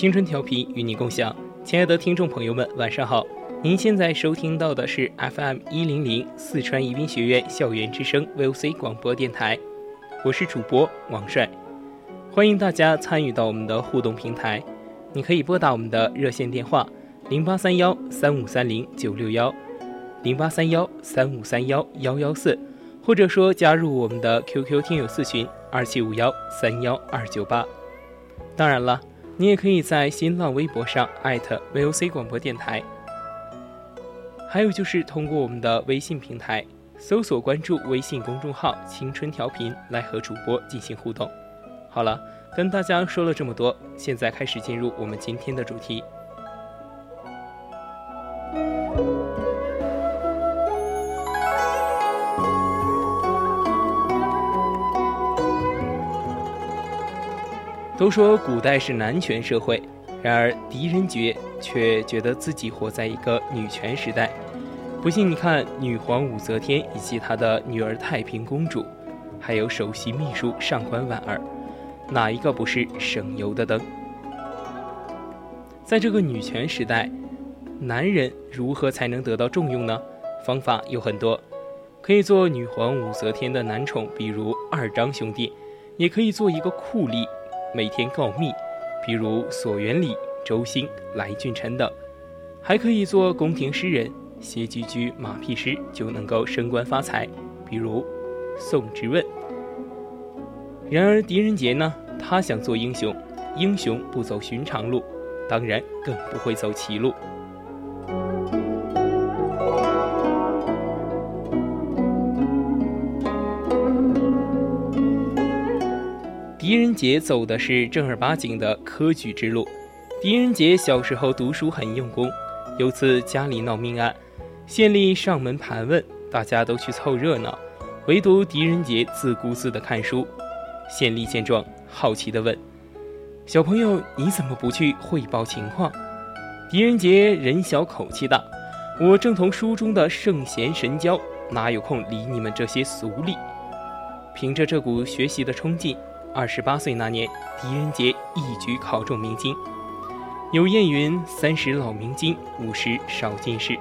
青春调频与你共享，亲爱的听众朋友们，晚上好！您现在收听到的是 FM 一零零四川宜宾学院校园之声 VOC 广播电台，我是主播王帅，欢迎大家参与到我们的互动平台，你可以拨打我们的热线电话零八三幺三五三零九六幺，零八三幺三五三幺幺幺四，或者说加入我们的 QQ 听友四群二七五幺三幺二九八，当然了。你也可以在新浪微博上艾特 VOC 广播电台，还有就是通过我们的微信平台搜索关注微信公众号“青春调频”来和主播进行互动。好了，跟大家说了这么多，现在开始进入我们今天的主题。都说古代是男权社会，然而狄仁杰却觉得自己活在一个女权时代。不信你看，女皇武则天以及她的女儿太平公主，还有首席秘书上官婉儿，哪一个不是省油的灯？在这个女权时代，男人如何才能得到重用呢？方法有很多，可以做女皇武则天的男宠，比如二张兄弟，也可以做一个酷吏。每天告密，比如索元礼、周兴、来俊臣等，还可以做宫廷诗人，写几句马屁诗就能够升官发财，比如宋之问。然而狄仁杰呢，他想做英雄，英雄不走寻常路，当然更不会走歧路。狄仁杰走的是正儿八经的科举之路。狄仁杰小时候读书很用功，有次家里闹命案，县令上门盘问，大家都去凑热闹，唯独狄仁杰自顾自地看书。县令见状，好奇地问：“小朋友，你怎么不去汇报情况？”狄仁杰人小口气大：“我正同书中的圣贤神交，哪有空理你们这些俗吏？”凭着这股学习的冲劲。二十八岁那年，狄仁杰一举考中明经。有谚云：“三十老明经，五十少进士。”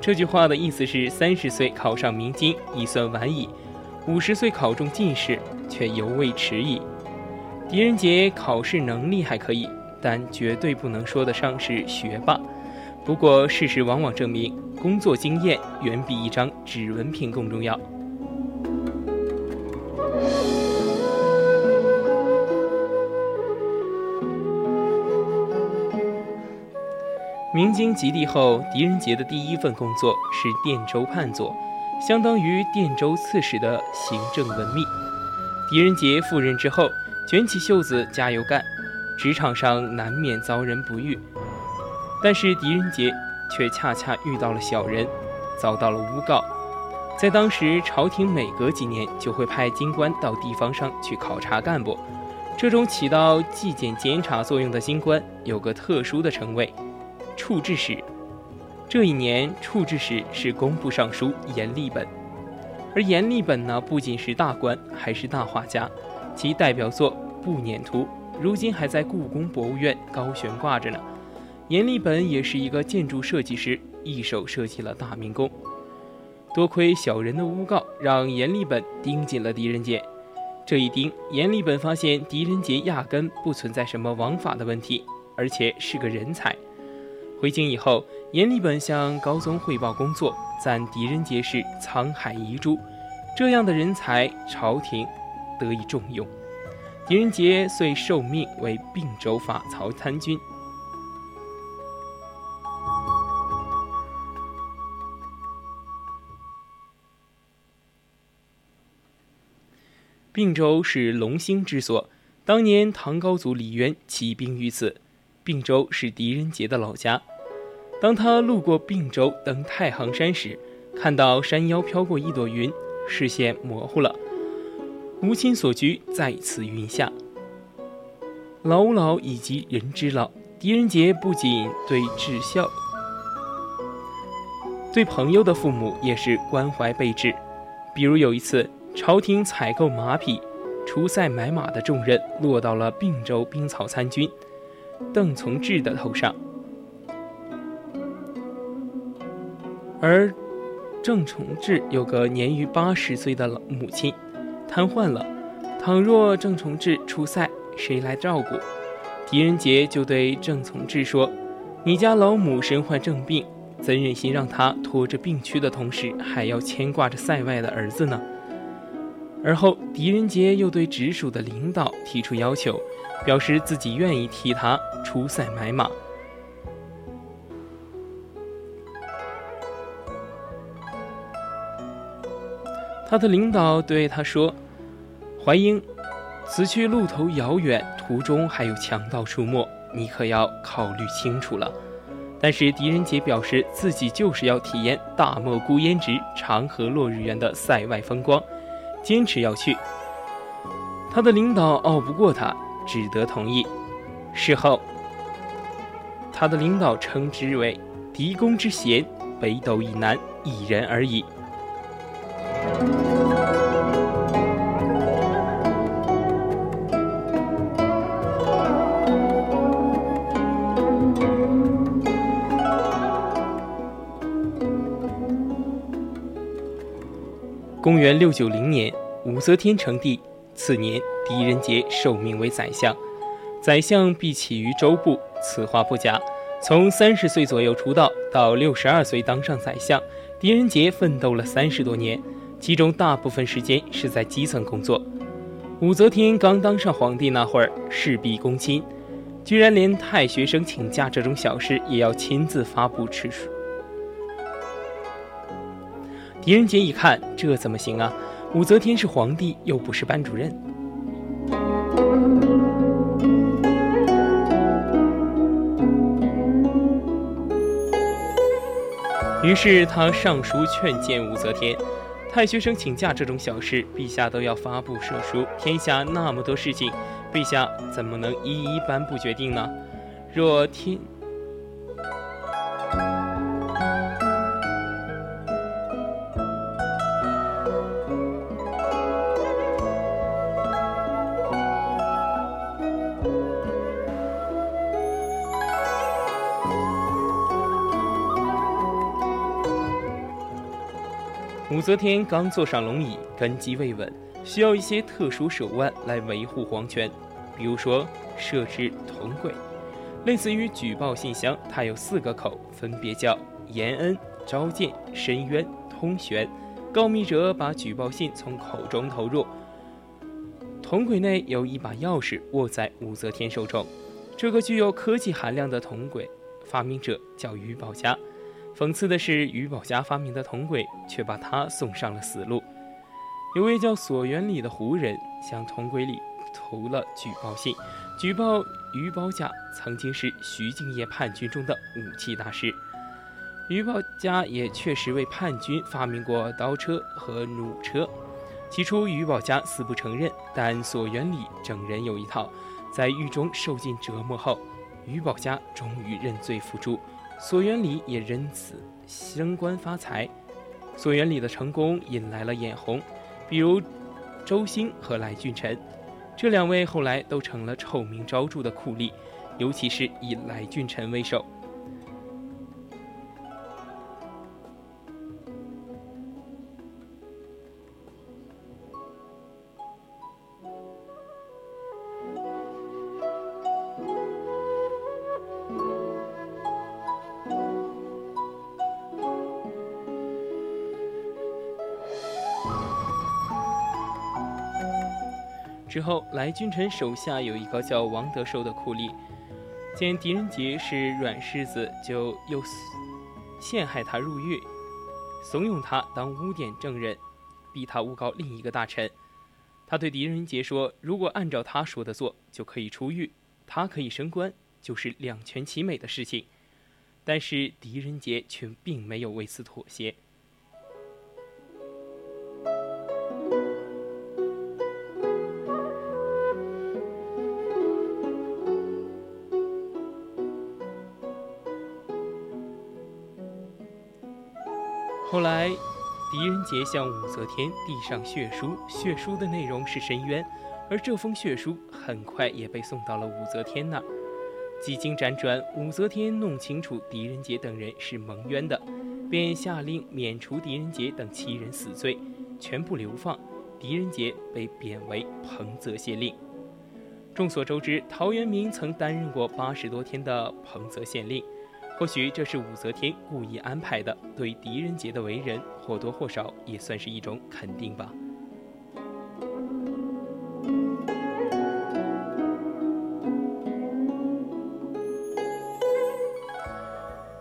这句话的意思是，三十岁考上明经已算晚矣，五十岁考中进士却犹未迟矣。狄仁杰考试能力还可以，但绝对不能说得上是学霸。不过，事实往往证明，工作经验远比一张纸文凭更重要。明经及第后，狄仁杰的第一份工作是殿州判佐，相当于殿州刺史的行政文秘。狄仁杰赴任之后，卷起袖子加油干，职场上难免遭人不遇，但是狄仁杰却恰恰遇到了小人，遭到了诬告。在当时，朝廷每隔几年就会派京官到地方上去考察干部，这种起到纪检监察作用的京官有个特殊的称谓。处置使，这一年处置使是工部尚书阎立本，而阎立本呢，不仅是大官，还是大画家，其代表作《步辇图》如今还在故宫博物院高悬挂着呢。阎立本也是一个建筑设计师，一手设计了大明宫。多亏小人的诬告，让阎立本盯紧了狄仁杰。这一盯，阎立本发现狄仁杰压根不存在什么王法的问题，而且是个人才。回京以后，阎立本向高宗汇报工作，赞狄仁杰是沧海遗珠，这样的人才，朝廷得以重用。狄仁杰遂受命为并州法曹参军。并州是龙兴之所，当年唐高祖李渊起兵于此。并州是狄仁杰的老家。当他路过并州登太行山时，看到山腰飘过一朵云，视线模糊了。吾亲所居在此云下。老吾老以及人之老，狄仁杰不仅对至孝，对朋友的父母也是关怀备至。比如有一次，朝廷采购马匹、出塞买马的重任落到了并州兵曹参军。邓从志的头上，而郑从志有个年逾八十岁的老母亲，瘫痪了。倘若郑从志出塞，谁来照顾？狄仁杰就对郑从志说：“你家老母身患重病，怎忍心让她拖着病躯的同时，还要牵挂着塞外的儿子呢？”而后，狄仁杰又对直属的领导提出要求。表示自己愿意替他出塞买马。他的领导对他说：“淮英，此去路途遥远，途中还有强盗出没，你可要考虑清楚了。”但是狄仁杰表示自己就是要体验大漠孤烟直，长河落日圆的塞外风光，坚持要去。他的领导拗不过他。只得同意。事后，他的领导称之为“狄公之贤，北斗以南一人而已”。公元六九零年，武则天称帝。次年，狄仁杰受命为宰相，宰相必起于州部，此话不假。从三十岁左右出道到六十二岁当上宰相，狄仁杰奋斗了三十多年，其中大部分时间是在基层工作。武则天刚当上皇帝那会儿，事必躬亲，居然连太学生请假这种小事也要亲自发布敕书。狄仁杰一看，这怎么行啊？武则天是皇帝，又不是班主任。于是他上书劝谏武则天：太学生请假这种小事，陛下都要发布圣书。天下那么多事情，陛下怎么能一一颁布决定呢？若天。武则天刚坐上龙椅，根基未稳，需要一些特殊手腕来维护皇权。比如说，设置铜轨，类似于举报信箱，它有四个口，分别叫延恩、召见、申冤、通玄。告密者把举报信从口中投入铜轨内，有一把钥匙握在武则天手中。这个具有科技含量的铜轨，发明者叫于宝家。讽刺的是，于宝家发明的铜轨却把他送上了死路。有位叫索元礼的胡人向铜轨里投了举报信，举报于宝家曾经是徐敬业叛军中的武器大师。于宝家也确实为叛军发明过刀车和弩车。起初，于宝家死不承认，但索元礼整人有一套。在狱中受尽折磨后，于宝家终于认罪伏诛。索元礼也因此升官发财。索元礼的成功引来了眼红，比如周兴和来俊臣，这两位后来都成了臭名昭著的酷吏，尤其是以来俊臣为首。时候，来君臣手下有一个叫王德寿的酷吏，见狄仁杰是软柿子，就又陷害他入狱，怂恿他当污点证人，逼他诬告另一个大臣。他对狄仁杰说：“如果按照他说的做，就可以出狱，他可以升官，就是两全其美的事情。”但是狄仁杰却并没有为此妥协。后来，狄仁杰向武则天递上血书，血书的内容是申冤，而这封血书很快也被送到了武则天那儿。几经辗转，武则天弄清楚狄仁杰等人是蒙冤的，便下令免除狄仁杰等七人死罪，全部流放。狄仁杰被贬为彭泽县令。众所周知，陶渊明曾担任过八十多天的彭泽县令。或许这是武则天故意安排的，对狄仁杰的为人或多或少也算是一种肯定吧。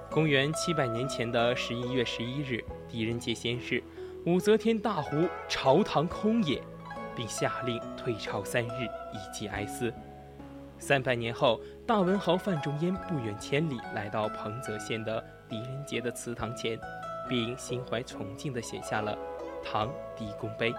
公元七百年前的十一月十一日，狄仁杰仙逝，武则天大呼“朝堂空也”，并下令退朝三日，以祭哀思。三百年后，大文豪范仲淹不远千里来到彭泽县的狄仁杰的祠堂前，并心怀崇敬地写下了《唐狄公碑》。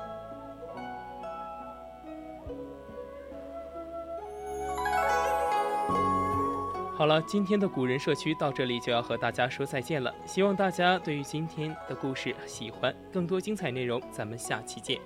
好了，今天的古人社区到这里就要和大家说再见了。希望大家对于今天的故事喜欢，更多精彩内容，咱们下期见。